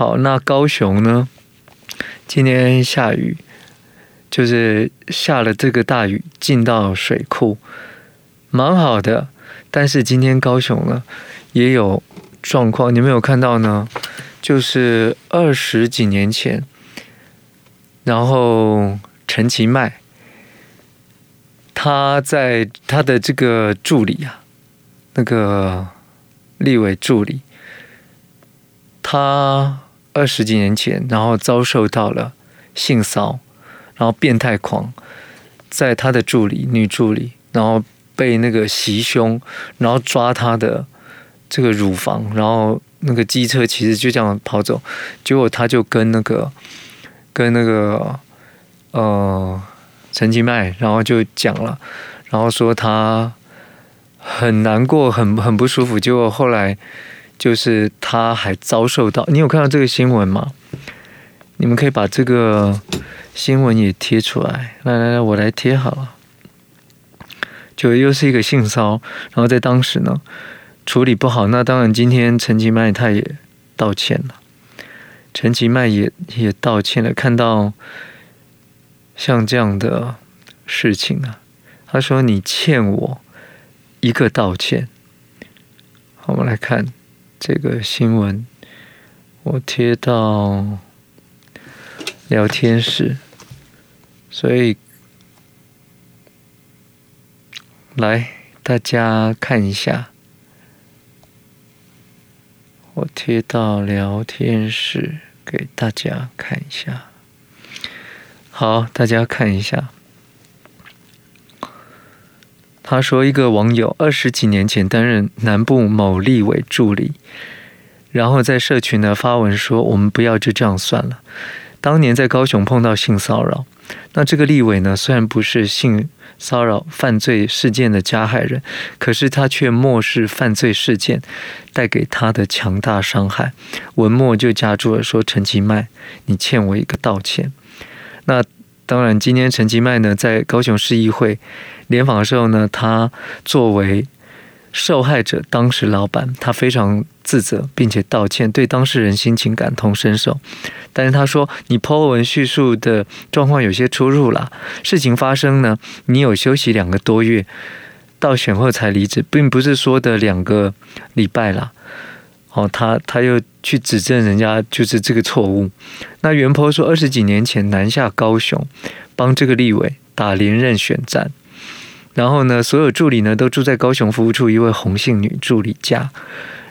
好，那高雄呢？今天下雨，就是下了这个大雨，进到水库，蛮好的。但是今天高雄呢，也有状况，你们有看到呢？就是二十几年前，然后陈其迈，他在他的这个助理啊，那个立委助理，他二十几年前，然后遭受到了性骚，然后变态狂，在他的助理女助理，然后被那个袭胸，然后抓他的这个乳房，然后。那个机车其实就这样跑走，结果他就跟那个跟那个呃陈其迈，然后就讲了，然后说他很难过，很很不舒服。结果后来就是他还遭受到，你有看到这个新闻吗？你们可以把这个新闻也贴出来。来来来，我来贴好了。就又是一个性骚，然后在当时呢。处理不好，那当然，今天陈其迈他也道歉了。陈其迈也也道歉了。看到像这样的事情啊，他说：“你欠我一个道歉。”好，我们来看这个新闻，我贴到聊天室，所以来大家看一下。我贴到聊天室给大家看一下。好，大家看一下。他说，一个网友二十几年前担任南部某立委助理，然后在社群呢发文说：“我们不要就这样算了。”当年在高雄碰到性骚扰，那这个立委呢，虽然不是性骚扰犯罪事件的加害人，可是他却漠视犯罪事件带给他的强大伤害，文末就加注了说：“陈其迈，你欠我一个道歉。”那当然，今天陈吉迈呢，在高雄市议会联访的时候呢，他作为受害者当时老板，他非常自责，并且道歉，对当事人心情感同身受。但是他说：“你 po 文叙述的状况有些出入了。事情发生呢，你有休息两个多月，到选后才离职，并不是说的两个礼拜了。”哦，他他又去指证人家就是这个错误。那原 po 说二十几年前南下高雄，帮这个立委打连任选战。然后呢，所有助理呢都住在高雄服务处一位红姓女助理家。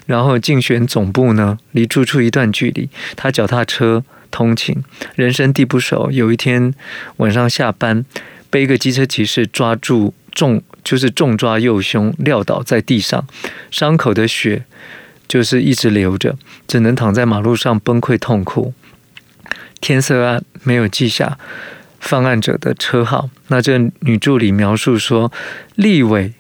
然后竞选总部呢离住处一段距离，他脚踏车通勤，人生地不熟。有一天晚上下班，被一个机车骑士抓住重，就是重抓右胸，撂倒在地上，伤口的血就是一直流着，只能躺在马路上崩溃痛哭。天色暗，没有记下。犯案者的车号，那这女助理描述说，立伟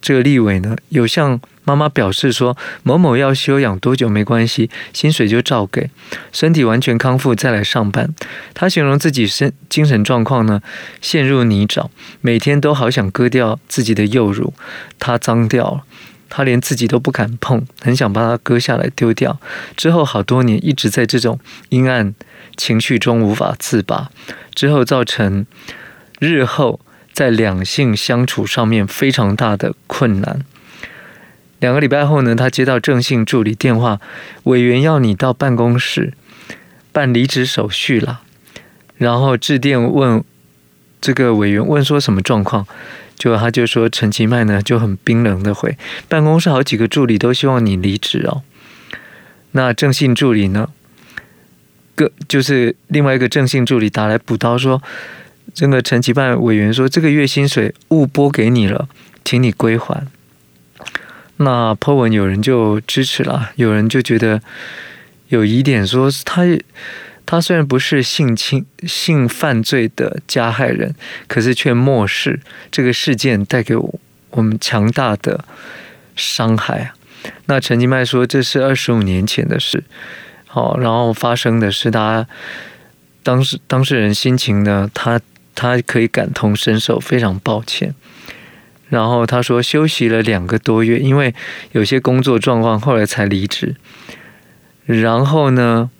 这个立伟呢，有向妈妈表示说，某某要休养多久没关系，薪水就照给，身体完全康复再来上班。她形容自己身精神状况呢，陷入泥沼，每天都好想割掉自己的右乳，她脏掉了，他连自己都不敢碰，很想把它割下来丢掉。之后好多年一直在这种阴暗情绪中无法自拔。之后造成日后在两性相处上面非常大的困难。两个礼拜后呢，他接到郑信助理电话，委员要你到办公室办离职手续了。然后致电问这个委员，问说什么状况？就他就说陈其迈呢就很冰冷的回，办公室好几个助理都希望你离职哦。那郑信助理呢？个就是另外一个郑信助理打来补刀说，这个陈其迈委员说这个月薪水误拨给你了，请你归还。那 po 文有人就支持了，有人就觉得有疑点，说他他虽然不是性侵性犯罪的加害人，可是却漠视这个事件带给我们强大的伤害啊。那陈金麦说这是二十五年前的事。好，然后发生的是他当时当事人心情呢，他他可以感同身受，非常抱歉。然后他说休息了两个多月，因为有些工作状况，后来才离职。然后呢，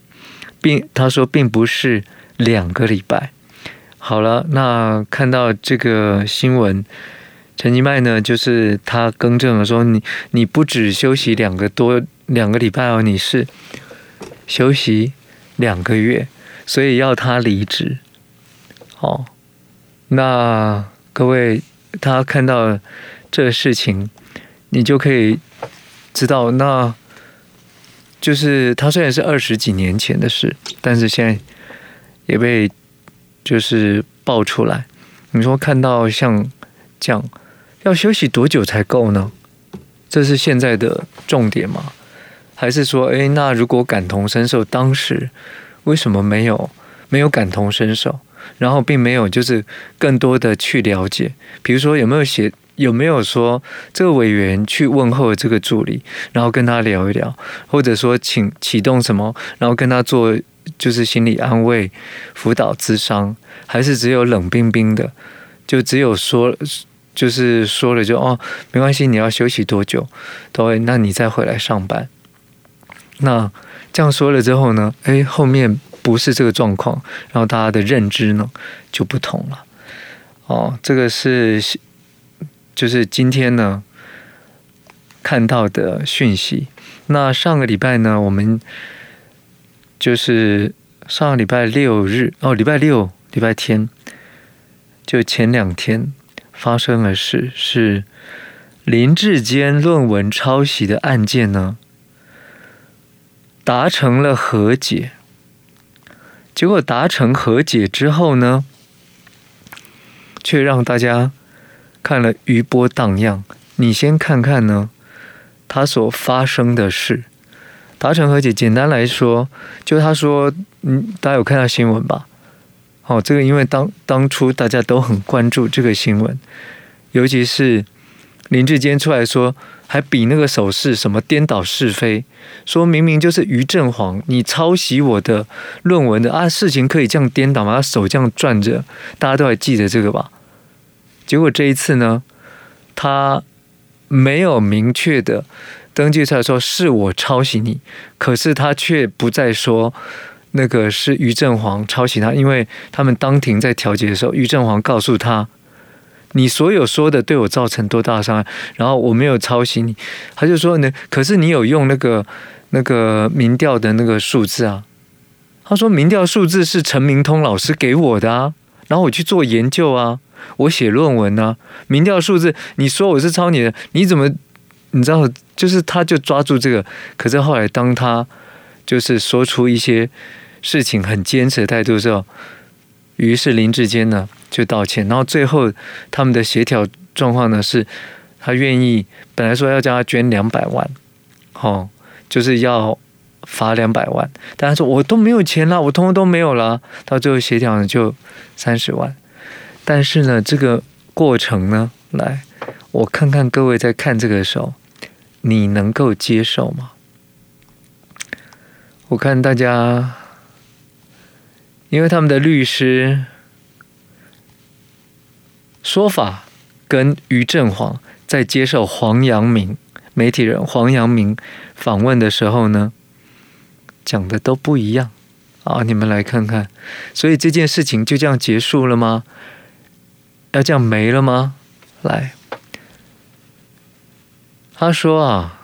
并他说并不是两个礼拜。好了，那看到这个新闻，陈吉迈呢，就是他更正了说，你你不止休息两个多两个礼拜哦，你是休息两个月，所以要他离职。好，那各位他看到这事情，你就可以知道，那就是他虽然是二十几年前的事，但是现在也被。就是爆出来，你说看到像这样，要休息多久才够呢？这是现在的重点吗？还是说，诶，那如果感同身受，当时为什么没有没有感同身受？然后并没有就是更多的去了解，比如说有没有写，有没有说这个委员去问候这个助理，然后跟他聊一聊，或者说请启动什么，然后跟他做。就是心理安慰、辅导、咨商，还是只有冷冰冰的？就只有说，就是说了就哦，没关系，你要休息多久？对，那你再回来上班。那这样说了之后呢？哎，后面不是这个状况，然后大家的认知呢就不同了。哦，这个是就是今天呢看到的讯息。那上个礼拜呢，我们。就是上个礼拜六日哦，礼拜六、礼拜天，就前两天发生的事是林志坚论文抄袭的案件呢，达成了和解。结果达成和解之后呢，却让大家看了余波荡漾。你先看看呢，他所发生的事。达成和解，简单来说，就他说，嗯，大家有看到新闻吧？哦，这个因为当当初大家都很关注这个新闻，尤其是林志坚出来说，还比那个手势，什么颠倒是非，说明明就是于正煌，你抄袭我的论文的啊，事情可以这样颠倒吗？他手这样转着，大家都还记得这个吧？结果这一次呢，他没有明确的。登记出来说是我抄袭你，可是他却不再说那个是于正煌抄袭他，因为他们当庭在调解的时候，于正煌告诉他，你所有说的对我造成多大伤害，然后我没有抄袭你，他就说呢，可是你有用那个那个民调的那个数字啊，他说民调数字是陈明通老师给我的啊，然后我去做研究啊，我写论文啊，民调数字你说我是抄你的，你怎么？你知道，就是他就抓住这个，可是后来当他就是说出一些事情很坚持的态度的时候，于是林志坚呢就道歉，然后最后他们的协调状况呢是，他愿意本来说要叫他捐两百万，哦，就是要罚两百万，但他说我都没有钱了，我通通都没有了，到最后协调呢就三十万，但是呢这个过程呢来。我看看各位在看这个时候，你能够接受吗？我看大家，因为他们的律师说法跟于振煌在接受黄阳明媒体人黄阳明访问的时候呢，讲的都不一样啊！你们来看看，所以这件事情就这样结束了吗？要这样没了吗？来。他说啊，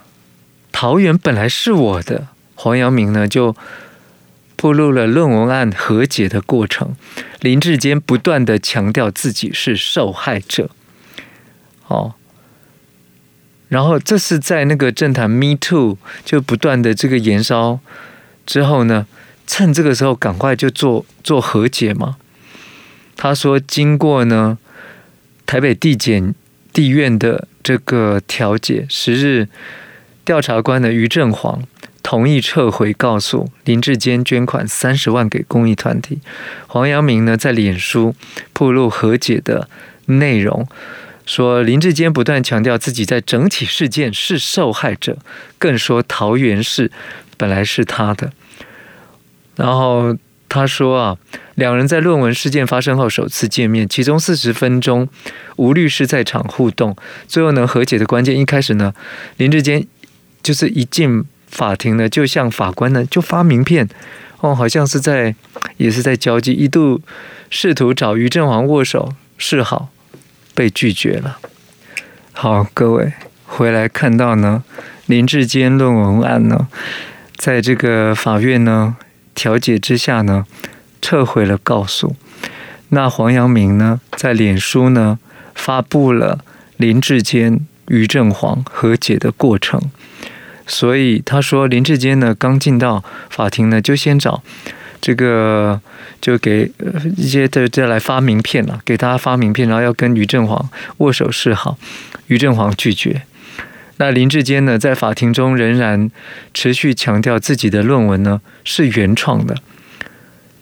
桃园本来是我的。黄阳明呢就披露了论文案和解的过程。林志坚不断的强调自己是受害者。哦，然后这是在那个政坛 Me Too 就不断的这个延烧之后呢，趁这个时候赶快就做做和解嘛。他说，经过呢台北地检地院的。这个调解，十日调查官的于正煌同意撤回告诉林志坚捐款三十万给公益团体。黄阳明呢在脸书披露和解的内容，说林志坚不断强调自己在整体事件是受害者，更说桃园市本来是他的，然后。他说啊，两人在论文事件发生后首次见面，其中四十分钟吴律师在场互动，最后能和解的关键。一开始呢，林志坚就是一进法庭呢，就向法官呢就发名片，哦，好像是在也是在交际，一度试图找于正煌握手示好，被拒绝了。好，各位回来看到呢，林志坚论文案呢，在这个法院呢调解之下呢，撤回了告诉。那黄阳明呢，在脸书呢发布了林志坚、于正煌和解的过程。所以他说，林志坚呢刚进到法庭呢，就先找这个，就给一些的这来发名片了，给大家发名片，然后要跟于正煌握手示好，于正煌拒绝。那林志坚呢，在法庭中仍然持续强调自己的论文呢是原创的。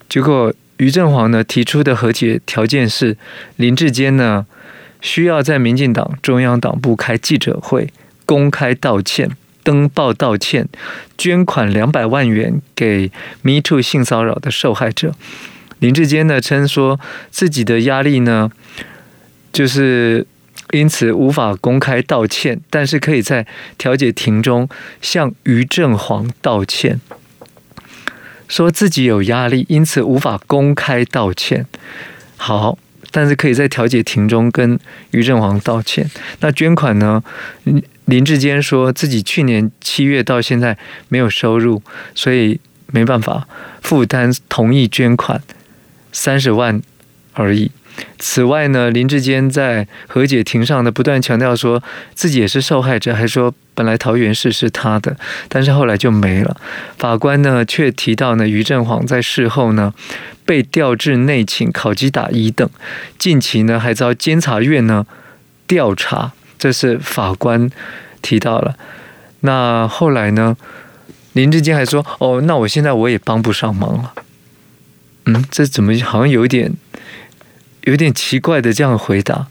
结果于正煌呢提出的和解条件是，林志坚呢需要在民进党中央党部开记者会，公开道歉。登报道歉，捐款两百万元给 Me Too 性骚扰的受害者。林志坚呢称说自己的压力呢，就是因此无法公开道歉，但是可以在调解庭中向于正煌道歉。说自己有压力，因此无法公开道歉。好，但是可以在调解庭中跟于正煌道歉。那捐款呢？林志坚说自己去年七月到现在没有收入，所以没办法负担同意捐款三十万而已。此外呢，林志坚在和解庭上呢不断强调说自己也是受害者，还说本来桃园市是他的，但是后来就没了。法官呢却提到呢，于振煌在事后呢被调至内勤、考绩打一等，近期呢还遭监察院呢调查。这是法官提到了，那后来呢？林志坚还说：“哦，那我现在我也帮不上忙了。”嗯，这怎么好像有点有点奇怪的这样回答？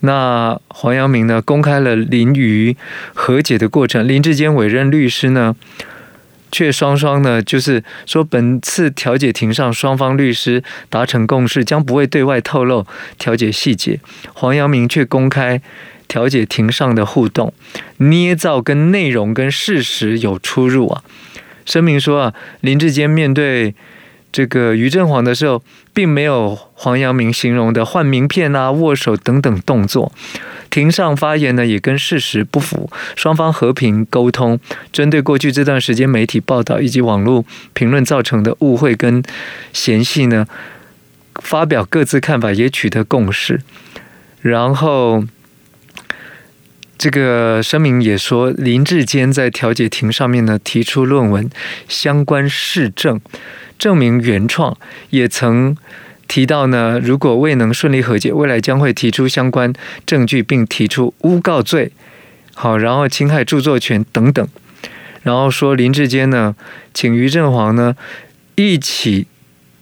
那黄阳明呢？公开了林于和解的过程。林志坚委任律师呢，却双双呢，就是说本次调解庭上双方律师达成共识，将不会对外透露调解细节。黄阳明却公开。调解庭上的互动，捏造跟内容跟事实有出入啊。声明说啊，林志坚面对这个于正煌的时候，并没有黄阳明形容的换名片啊、握手等等动作。庭上发言呢，也跟事实不符。双方和平沟通，针对过去这段时间媒体报道以及网络评论造成的误会跟嫌隙呢，发表各自看法，也取得共识。然后。这个声明也说，林志坚在调解庭上面呢提出论文相关事证，证明原创，也曾提到呢，如果未能顺利和解，未来将会提出相关证据，并提出诬告罪，好，然后侵害著作权等等，然后说林志坚呢，请于正煌呢一起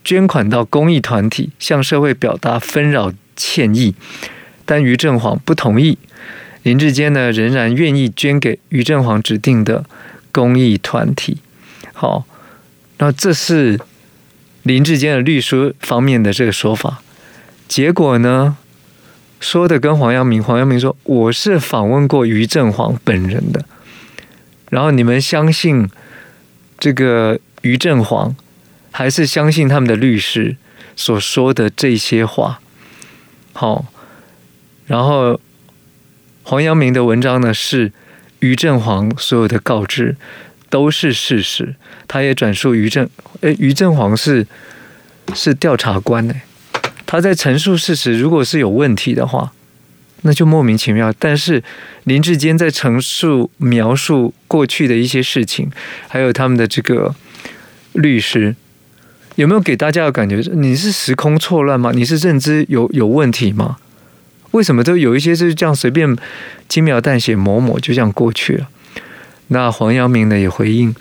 捐款到公益团体，向社会表达纷扰歉意，但于正煌不同意。林志坚呢，仍然愿意捐给于正煌指定的公益团体。好，那这是林志坚的律师方面的这个说法。结果呢，说的跟黄阳明，黄阳明说我是访问过于正煌本人的。然后你们相信这个于正煌，还是相信他们的律师所说的这些话？好，然后。黄阳明的文章呢，是于正煌所有的告知都是事实，他也转述于正，诶，于正煌是是调查官呢，他在陈述事实，如果是有问题的话，那就莫名其妙。但是林志坚在陈述描述过去的一些事情，还有他们的这个律师，有没有给大家的感觉？你是时空错乱吗？你是认知有有问题吗？为什么都有一些是这样随便轻描淡写抹抹就这样过去了？那黄阳明呢也回应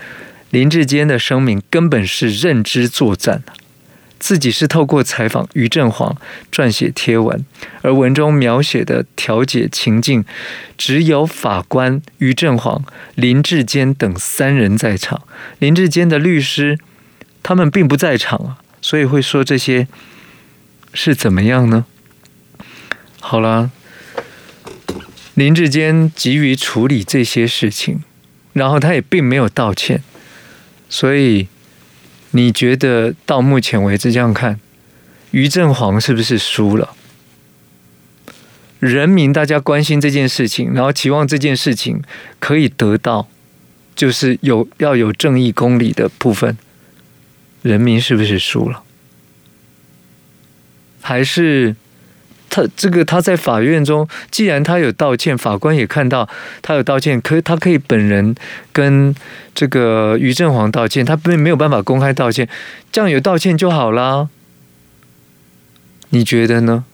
林志坚的声明根本是认知作战，自己是透过采访于振煌撰写贴文，而文中描写的调解情境只有法官于振煌、林志坚等三人在场，林志坚的律师他们并不在场啊，所以会说这些是怎么样呢？好了，林志坚急于处理这些事情，然后他也并没有道歉，所以你觉得到目前为止这样看，于正煌是不是输了？人民大家关心这件事情，然后期望这件事情可以得到，就是有要有正义公理的部分，人民是不是输了？还是他这个他在法院中，既然他有道歉，法官也看到他有道歉，可他可以本人跟这个于正煌道歉，他并没有办法公开道歉，这样有道歉就好啦。你觉得呢？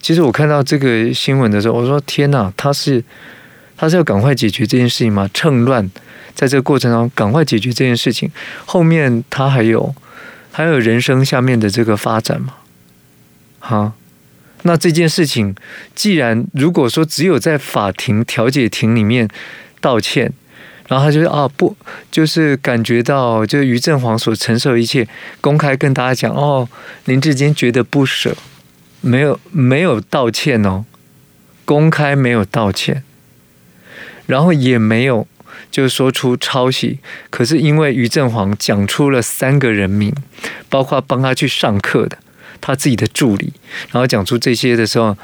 其实我看到这个新闻的时候，我说：“天哪，他是他是要赶快解决这件事情吗？趁乱在这个过程中赶快解决这件事情，后面他还有还有人生下面的这个发展吗？哈，那这件事情既然如果说只有在法庭调解庭里面道歉，然后他就说啊不，就是感觉到就是于正煌所承受一切，公开跟大家讲哦，林志坚觉得不舍。”没有没有道歉哦，公开没有道歉，然后也没有就说出抄袭。可是因为于正煌讲出了三个人名，包括帮他去上课的他自己的助理，然后讲出这些的时候，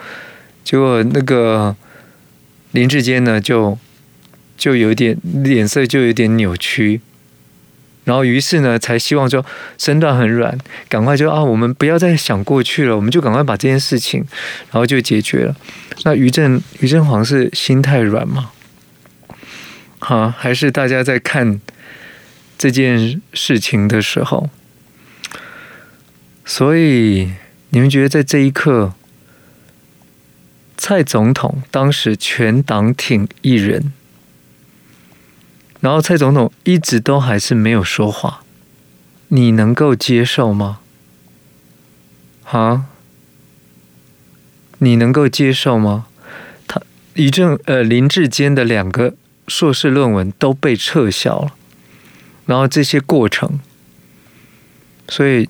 结果那个林志坚呢就就有点脸色就有点扭曲。然后，于是呢，才希望说身段很软，赶快就啊，我们不要再想过去了，我们就赶快把这件事情，然后就解决了。那于正于正煌是心太软吗？好，还是大家在看这件事情的时候，所以你们觉得在这一刻，蔡总统当时全党挺一人。然后蔡总统一直都还是没有说话，你能够接受吗？啊？你能够接受吗？他一正呃林志坚的两个硕士论文都被撤销了，然后这些过程，所以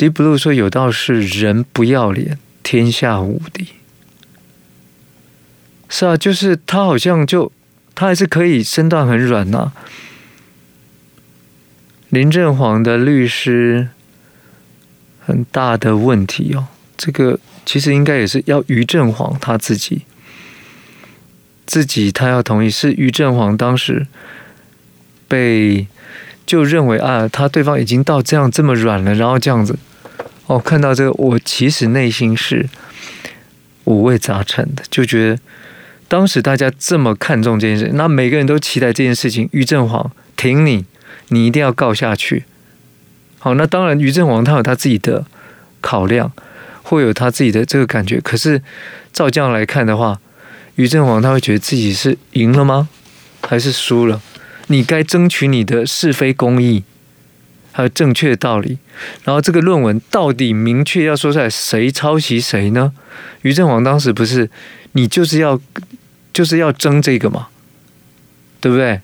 ，Deep Blue 说有道是人不要脸，天下无敌。是啊，就是他好像就。他还是可以身段很软呐、林正煌的律师很大的问题哦，这个其实应该也是要于正煌他自己自己他要同意，是于正煌当时被就认为啊，他对方已经到这样这么软了，然后这样子哦，看到这个我其实内心是五味杂陈的，就觉得。当时大家这么看重这件事，那每个人都期待这件事情。于正煌挺你，你一定要告下去。好，那当然，于正煌他有他自己的考量，会有他自己的这个感觉。可是照这样来看的话，于正煌他会觉得自己是赢了吗？还是输了？你该争取你的是非公义，还有正确的道理。然后这个论文到底明确要说出来，谁抄袭谁呢？于正煌当时不是你就是要。就是要争这个嘛，对不对？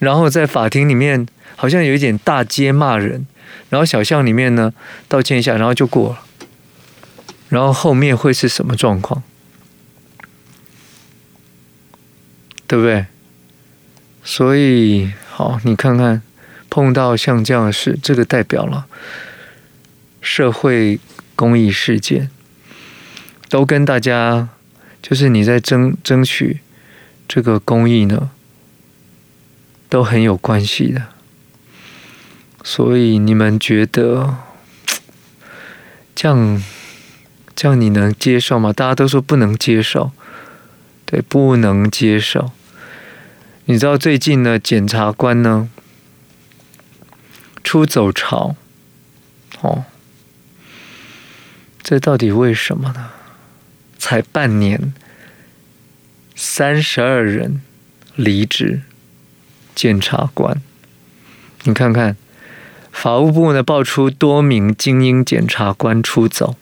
然后在法庭里面好像有一点大街骂人，然后小巷里面呢道歉一下，然后就过了。然后后面会是什么状况？对不对？所以好，你看看碰到像这样的事，这个代表了社会公益事件，都跟大家。就是你在争争取这个公益呢，都很有关系的。所以你们觉得这样这样你能接受吗？大家都说不能接受，对，不能接受。你知道最近呢，检察官呢出走潮，哦，这到底为什么呢？才半年，三十二人离职，检察官，你看看，法务部呢爆出多名精英检察官出走，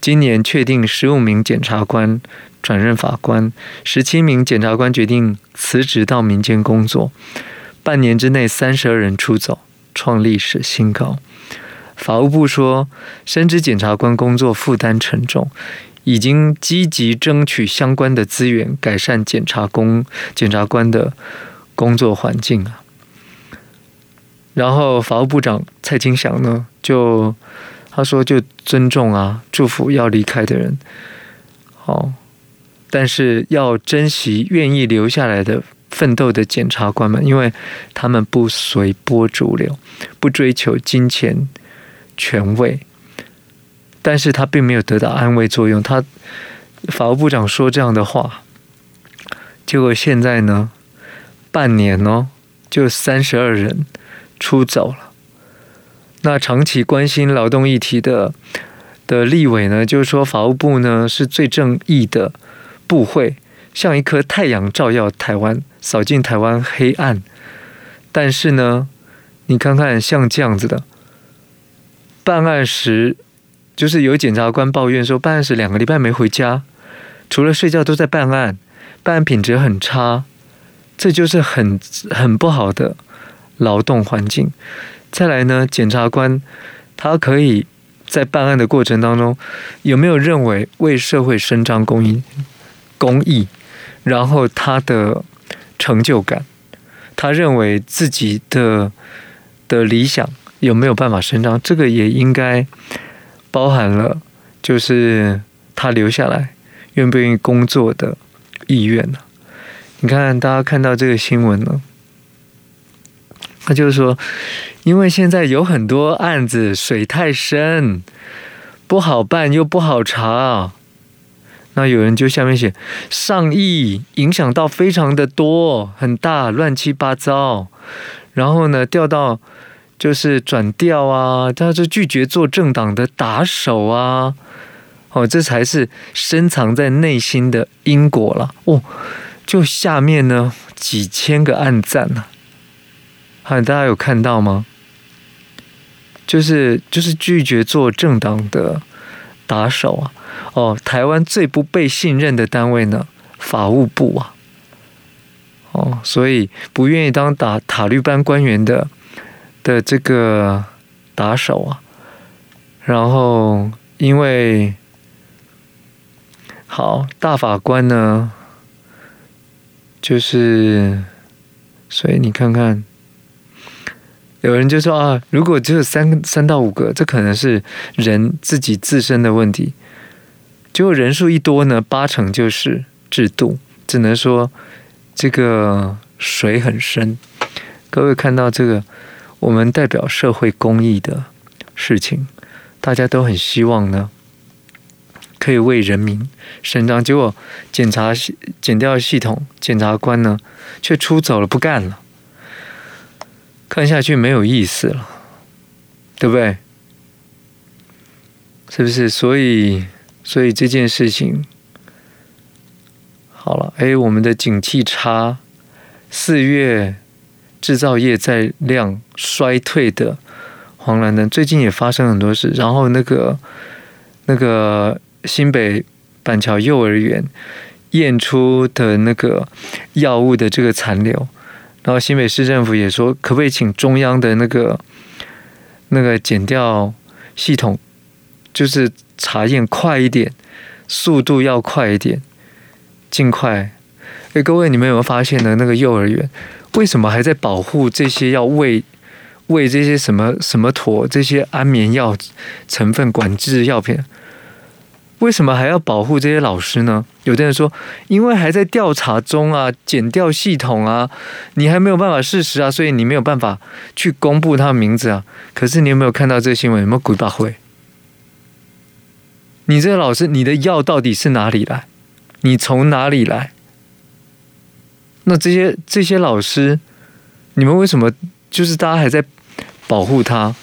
今年确定十五名检察官转任法官，十七名检察官决定辞职到民间工作，半年之内三十二人出走，创历史新高。法务部说，深知检察官工作负担沉重。已经积极争取相关的资源，改善检察工检察官的工作环境啊。然后法务部长蔡清祥呢，就他说就尊重啊，祝福要离开的人，好，但是要珍惜愿意留下来的奋斗的检察官们，因为他们不随波逐流，不追求金钱权位。但是他并没有得到安慰作用。他法务部长说这样的话，结果现在呢，半年哦，就三十二人出走了。那长期关心劳动议题的的立委呢，就是说法务部呢是最正义的部会，像一颗太阳照耀台湾，扫尽台湾黑暗。但是呢，你看看像这样子的办案时。就是有检察官抱怨说，办案时两个礼拜没回家，除了睡觉都在办案，办案品质很差，这就是很很不好的劳动环境。再来呢，检察官他可以在办案的过程当中，有没有认为为社会伸张公义、公义，然后他的成就感，他认为自己的的理想有没有办法伸张，这个也应该。包含了，就是他留下来愿不愿意工作的意愿呢？你看，大家看到这个新闻呢，那就是说，因为现在有很多案子水太深，不好办又不好查，那有人就下面写上亿，影响到非常的多，很大，乱七八糟，然后呢，调到。就是转调啊，他就拒绝做政党的打手啊，哦，这才是深藏在内心的因果了哦。就下面呢几千个暗赞呢，啊，大家有看到吗？就是就是拒绝做政党的打手啊，哦，台湾最不被信任的单位呢，法务部啊，哦，所以不愿意当打塔利班官员的。的这个打手啊，然后因为好大法官呢，就是所以你看看，有人就说啊，如果只有三三到五个，这可能是人自己自身的问题。结果人数一多呢，八成就是制度，只能说这个水很深。各位看到这个。我们代表社会公益的事情，大家都很希望呢，可以为人民伸张。结果检查、检调系统检察官呢，却出走了，不干了。看下去没有意思了，对不对？是不是？所以，所以这件事情好了。哎，我们的景气差，四月。制造业在亮衰退的黄蓝灯，最近也发生很多事。然后那个那个新北板桥幼儿园验出的那个药物的这个残留，然后新北市政府也说，可不可以请中央的那个那个减掉系统，就是查验快一点，速度要快一点，尽快。哎，各位，你们有没有发现呢？那个幼儿园？为什么还在保护这些要喂喂这些什么什么妥这些安眠药成分管制药品？为什么还要保护这些老师呢？有的人说，因为还在调查中啊，检调系统啊，你还没有办法事实啊，所以你没有办法去公布他的名字啊。可是你有没有看到这新闻？有没有鬼把会？你这个老师，你的药到底是哪里来？你从哪里来？那这些这些老师，你们为什么就是大家还在保护他？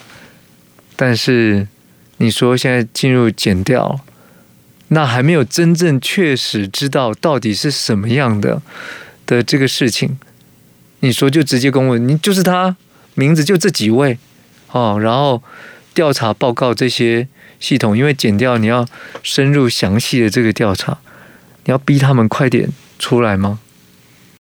但是你说现在进入减掉，那还没有真正确实知道到底是什么样的的这个事情，你说就直接公布，你就是他名字就这几位哦，然后调查报告这些系统，因为减掉你要深入详细的这个调查，你要逼他们快点出来吗？